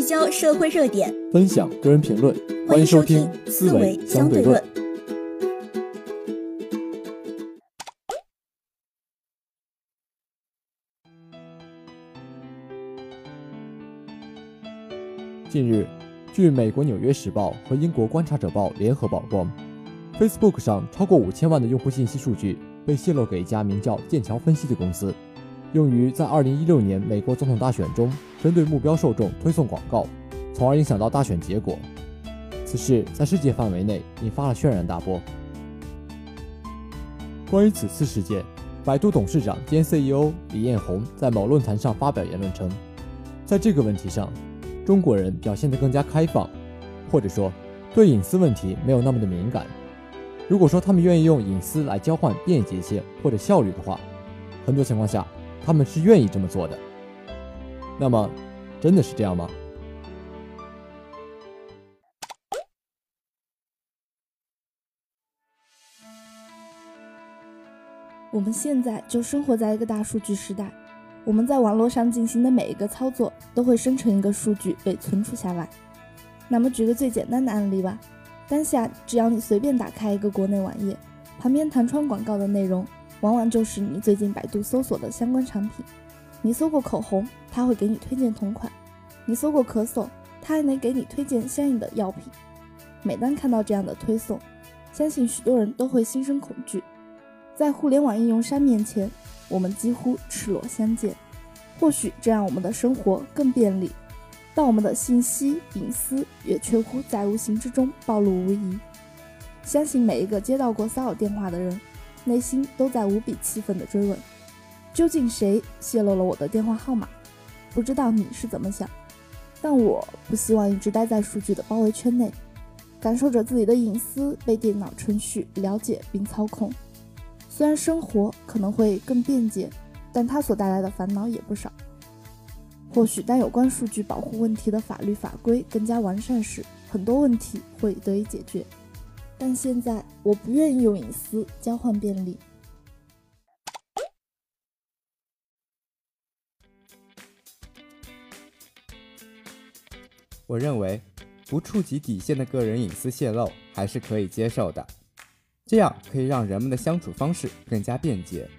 聚焦社会热点，分享个人评论。欢迎收听《思维相对论》。近日，据美国《纽约时报》和英国《观察者报》联合曝光，Facebook 上超过五千万的用户信息数据被泄露给一家名叫剑桥分析的公司，用于在2016年美国总统大选中针对目标受众推送广告，从而影响到大选结果。此事在世界范围内引发了轩然大波。关于此次事件，百度董事长兼 CEO 李彦宏在某论坛上发表言论称，在这个问题上。中国人表现得更加开放，或者说对隐私问题没有那么的敏感。如果说他们愿意用隐私来交换便捷性或者效率的话，很多情况下他们是愿意这么做的。那么，真的是这样吗？我们现在就生活在一个大数据时代。我们在网络上进行的每一个操作，都会生成一个数据被存储下来。那么，举个最简单的案例吧。当下，只要你随便打开一个国内网页，旁边弹窗广告的内容，往往就是你最近百度搜索的相关产品。你搜过口红，它会给你推荐同款；你搜过咳嗽，它还能给你推荐相应的药品。每当看到这样的推送，相信许多人都会心生恐惧。在互联网应用商面前。我们几乎赤裸相见，或许这样我们的生活更便利，但我们的信息隐私也确乎在无形之中暴露无遗。相信每一个接到过骚扰电话的人，内心都在无比气愤地追问：究竟谁泄露了我的电话号码？不知道你是怎么想，但我不希望一直待在数据的包围圈内，感受着自己的隐私被电脑程序了解并操控。虽然生活可能会更便捷，但它所带来的烦恼也不少。或许当有关数据保护问题的法律法规更加完善时，很多问题会得以解决。但现在我不愿意用隐私交换便利。我认为，不触及底线的个人隐私泄露还是可以接受的。这样可以让人们的相处方式更加便捷。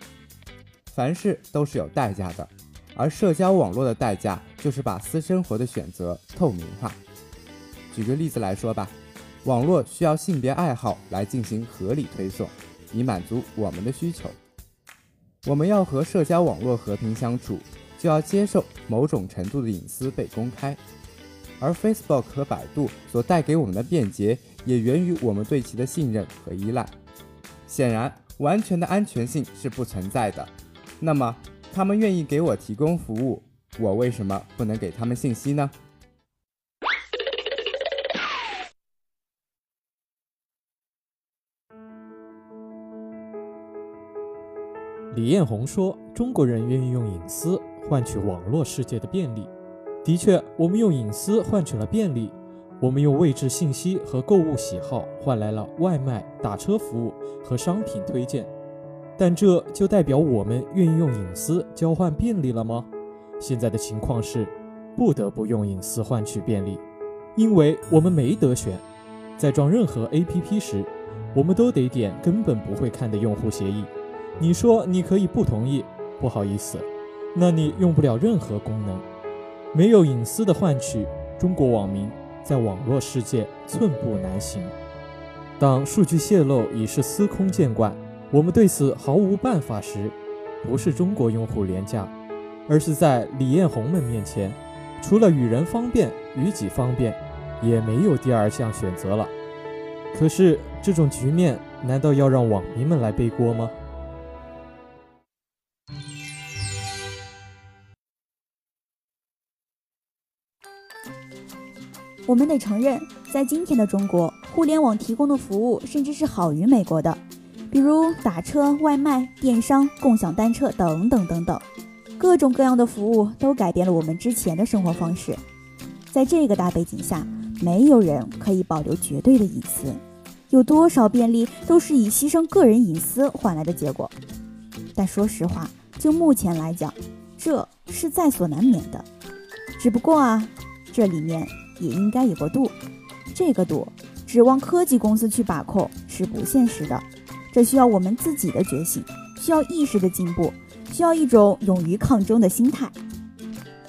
凡事都是有代价的，而社交网络的代价就是把私生活的选择透明化。举个例子来说吧，网络需要性别爱好来进行合理推送，以满足我们的需求。我们要和社交网络和平相处，就要接受某种程度的隐私被公开。而 Facebook 和百度所带给我们的便捷，也源于我们对其的信任和依赖。显然，完全的安全性是不存在的。那么，他们愿意给我提供服务，我为什么不能给他们信息呢？李彦宏说：“中国人愿意用隐私换取网络世界的便利。的确，我们用隐私换取了便利。”我们用位置信息和购物喜好换来了外卖、打车服务和商品推荐，但这就代表我们愿意用隐私交换便利了吗？现在的情况是，不得不用隐私换取便利，因为我们没得选。在装任何 APP 时，我们都得点根本不会看的用户协议。你说你可以不同意，不好意思，那你用不了任何功能。没有隐私的换取，中国网民。在网络世界寸步难行。当数据泄露已是司空见惯，我们对此毫无办法时，不是中国用户廉价，而是在李彦宏们面前，除了与人方便、与己方便，也没有第二项选择了。可是这种局面，难道要让网民们来背锅吗？我们得承认，在今天的中国，互联网提供的服务甚至是好于美国的，比如打车、外卖、电商、共享单车等等等等，各种各样的服务都改变了我们之前的生活方式。在这个大背景下，没有人可以保留绝对的隐私，有多少便利都是以牺牲个人隐私换来的结果。但说实话，就目前来讲，这是在所难免的。只不过啊。这里面也应该有个度。这个度，指望科技公司去把控是不现实的。这需要我们自己的觉醒，需要意识的进步，需要一种勇于抗争的心态。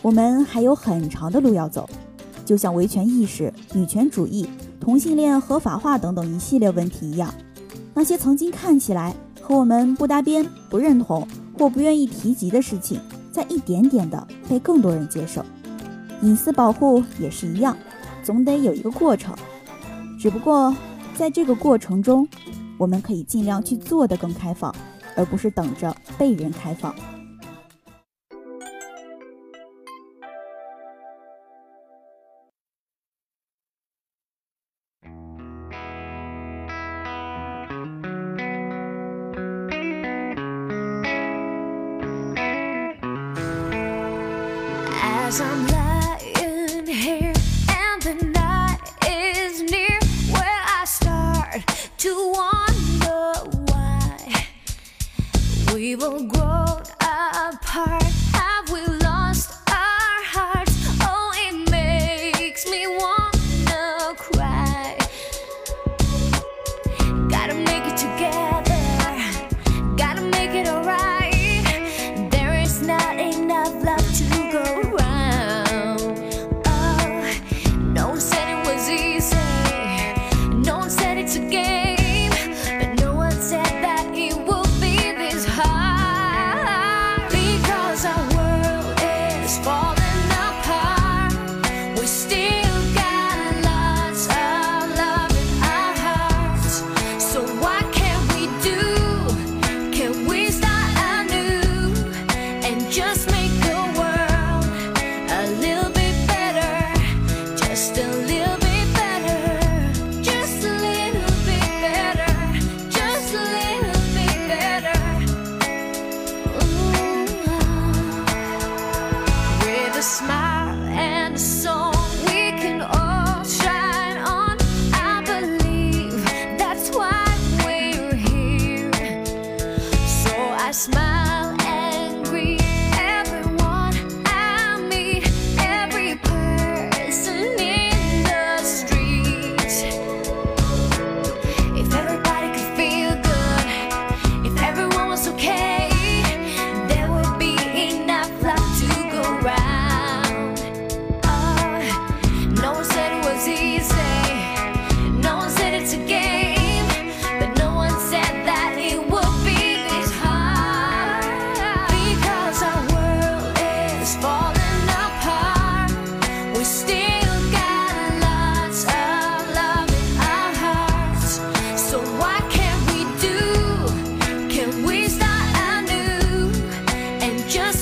我们还有很长的路要走，就像维权意识、女权主义、同性恋合法化等等一系列问题一样，那些曾经看起来和我们不搭边、不认同或不愿意提及的事情，在一点点的被更多人接受。隐私保护也是一样，总得有一个过程。只不过在这个过程中，我们可以尽量去做的更开放，而不是等着被人开放。Just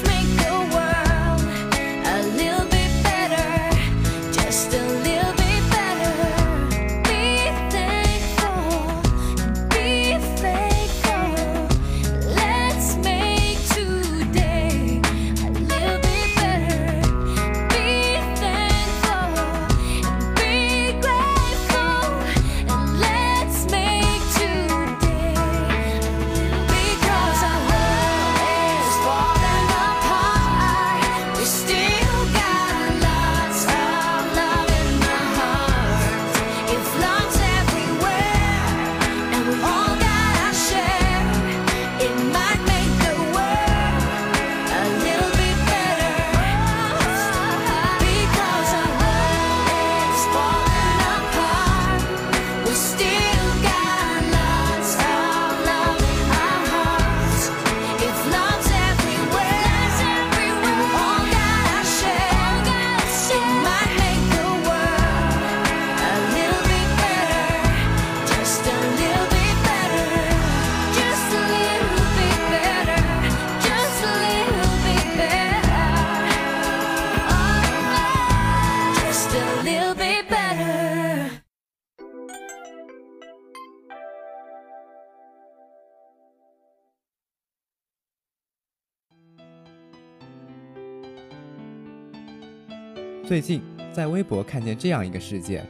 最近在微博看见这样一个事件：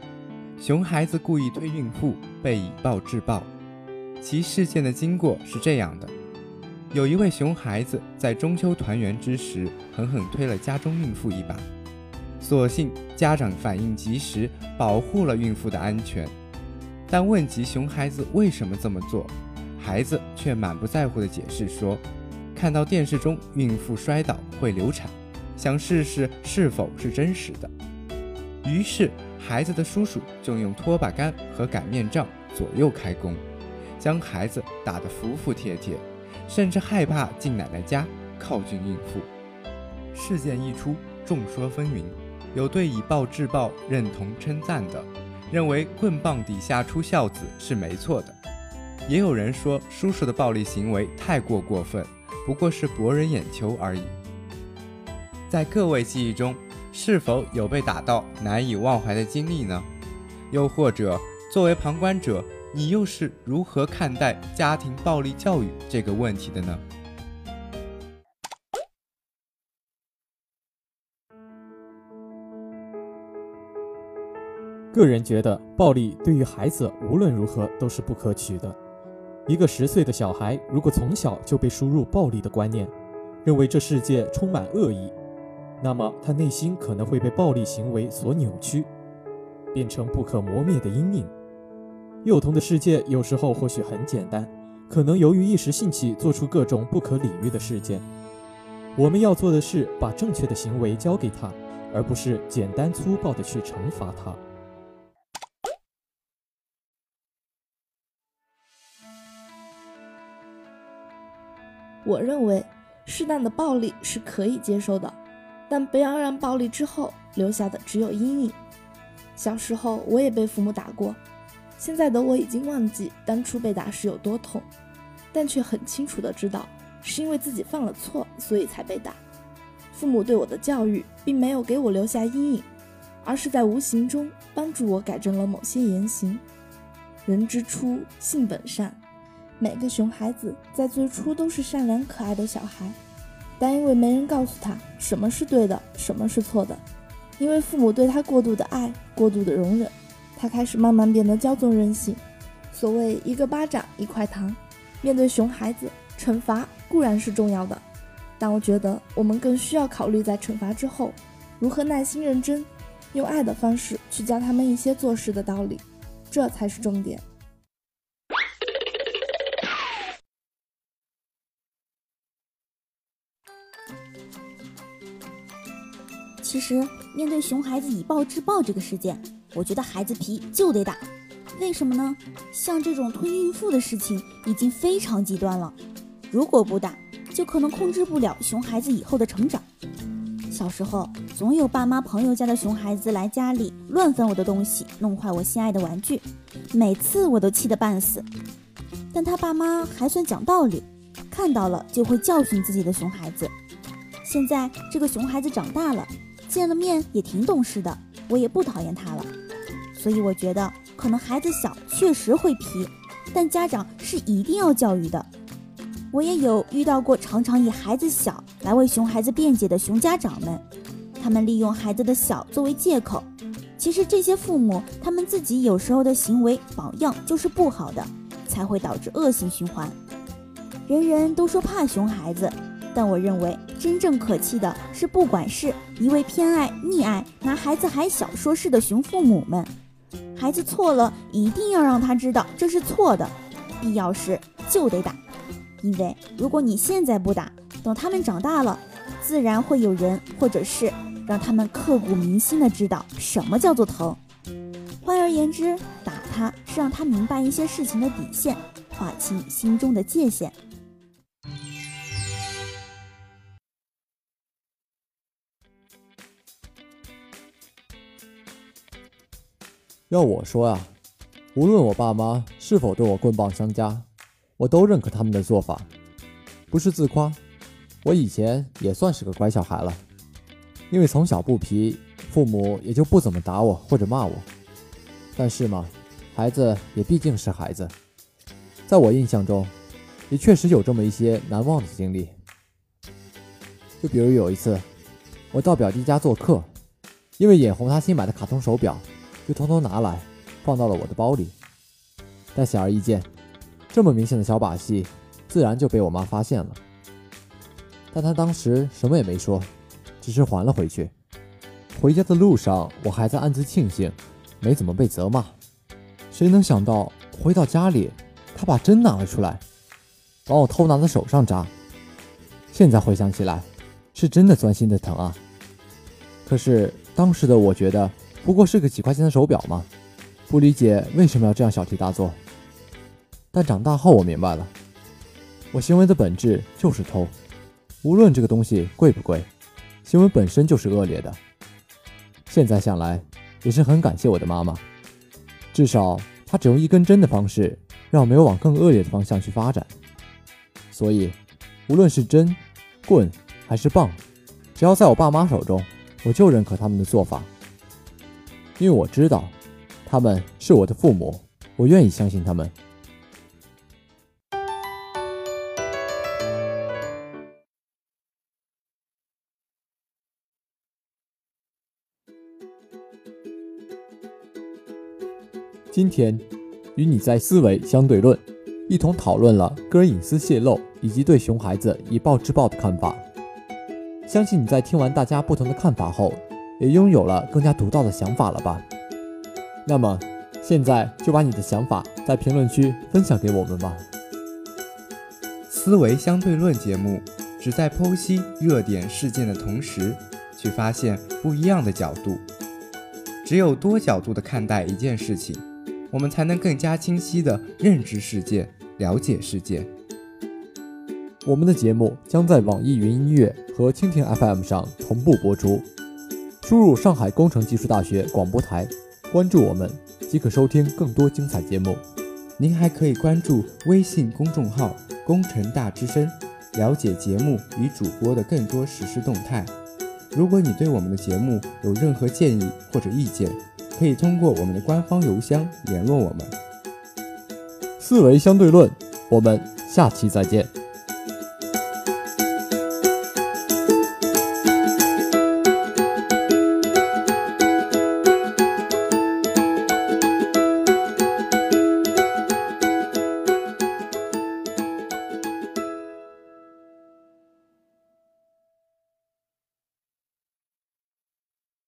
熊孩子故意推孕妇被以暴制暴。其事件的经过是这样的：有一位熊孩子在中秋团圆之时，狠狠推了家中孕妇一把，所幸家长反应及时，保护了孕妇的安全。但问及熊孩子为什么这么做，孩子却满不在乎地解释说：“看到电视中孕妇摔倒会流产，想试试是否是真实的。”于是，孩子的叔叔就用拖把杆和擀面杖左右开弓，将孩子打得服服帖帖，甚至害怕进奶奶家靠近孕妇。事件一出，众说纷纭，有对以暴制暴认同称赞的。认为棍棒底下出孝子是没错的，也有人说叔叔的暴力行为太过过分，不过是博人眼球而已。在各位记忆中，是否有被打到难以忘怀的经历呢？又或者，作为旁观者，你又是如何看待家庭暴力教育这个问题的呢？个人觉得，暴力对于孩子无论如何都是不可取的。一个十岁的小孩，如果从小就被输入暴力的观念，认为这世界充满恶意，那么他内心可能会被暴力行为所扭曲，变成不可磨灭的阴影。幼童的世界有时候或许很简单，可能由于一时兴起做出各种不可理喻的事件。我们要做的是把正确的行为教给他，而不是简单粗暴地去惩罚他。我认为，适当的暴力是可以接受的，但不要让暴力之后留下的只有阴影。小时候我也被父母打过，现在的我已经忘记当初被打是有多痛，但却很清楚的知道，是因为自己犯了错，所以才被打。父母对我的教育并没有给我留下阴影，而是在无形中帮助我改正了某些言行。人之初，性本善。每个熊孩子在最初都是善良可爱的小孩，但因为没人告诉他什么是对的，什么是错的，因为父母对他过度的爱、过度的容忍，他开始慢慢变得骄纵任性。所谓一个巴掌一块糖，面对熊孩子，惩罚固然是重要的，但我觉得我们更需要考虑在惩罚之后，如何耐心认真，用爱的方式去教他们一些做事的道理，这才是重点。其实，面对熊孩子以暴制暴这个事件，我觉得孩子皮就得打。为什么呢？像这种吞孕妇的事情已经非常极端了，如果不打，就可能控制不了熊孩子以后的成长。小时候，总有爸妈朋友家的熊孩子来家里乱翻我的东西，弄坏我心爱的玩具，每次我都气得半死。但他爸妈还算讲道理，看到了就会教训自己的熊孩子。现在这个熊孩子长大了。见了面也挺懂事的，我也不讨厌他了。所以我觉得，可能孩子小确实会皮，但家长是一定要教育的。我也有遇到过常常以孩子小来为熊孩子辩解的熊家长们，他们利用孩子的小作为借口。其实这些父母他们自己有时候的行为榜样就是不好的，才会导致恶性循环。人人都说怕熊孩子。但我认为，真正可气的是，不管是一味偏爱、溺爱，拿孩子还小说事的熊父母们，孩子错了，一定要让他知道这是错的，必要时就得打。因为如果你现在不打，等他们长大了，自然会有人或者是让他们刻骨铭心的知道什么叫做疼。换而言之，打他是让他明白一些事情的底线，划清心中的界限。要我说啊，无论我爸妈是否对我棍棒相加，我都认可他们的做法。不是自夸，我以前也算是个乖小孩了，因为从小不皮，父母也就不怎么打我或者骂我。但是嘛，孩子也毕竟是孩子，在我印象中，也确实有这么一些难忘的经历。就比如有一次，我到表弟家做客，因为眼红他新买的卡通手表。就偷偷拿来，放到了我的包里。但显而易见，这么明显的小把戏，自然就被我妈发现了。但她当时什么也没说，只是还了回去。回家的路上，我还在暗自庆幸，没怎么被责骂。谁能想到回到家里，她把针拿了出来，往我偷拿的手上扎。现在回想起来，是真的钻心的疼啊。可是当时的我觉得，不过是个几块钱的手表嘛，不理解为什么要这样小题大做。但长大后我明白了，我行为的本质就是偷，无论这个东西贵不贵，行为本身就是恶劣的。现在想来，也是很感谢我的妈妈，至少她只用一根针的方式，让我没有往更恶劣的方向去发展。所以，无论是针、棍还是棒，只要在我爸妈手中，我就认可他们的做法，因为我知道，他们是我的父母，我愿意相信他们。今天与你在思维相对论，一同讨论了个人隐私泄露以及对熊孩子以暴制暴的看法。相信你在听完大家不同的看法后，也拥有了更加独到的想法了吧？那么，现在就把你的想法在评论区分享给我们吧。思维相对论节目旨在剖析热点事件的同时，去发现不一样的角度。只有多角度的看待一件事情，我们才能更加清晰地认知世界、了解世界。我们的节目将在网易云音乐和蜻蜓 FM 上同步播出。输入上海工程技术大学广播台，关注我们即可收听更多精彩节目。您还可以关注微信公众号“工程大之声”，了解节目与主播的更多实时动态。如果你对我们的节目有任何建议或者意见，可以通过我们的官方邮箱联络我们。四维相对论，我们下期再见。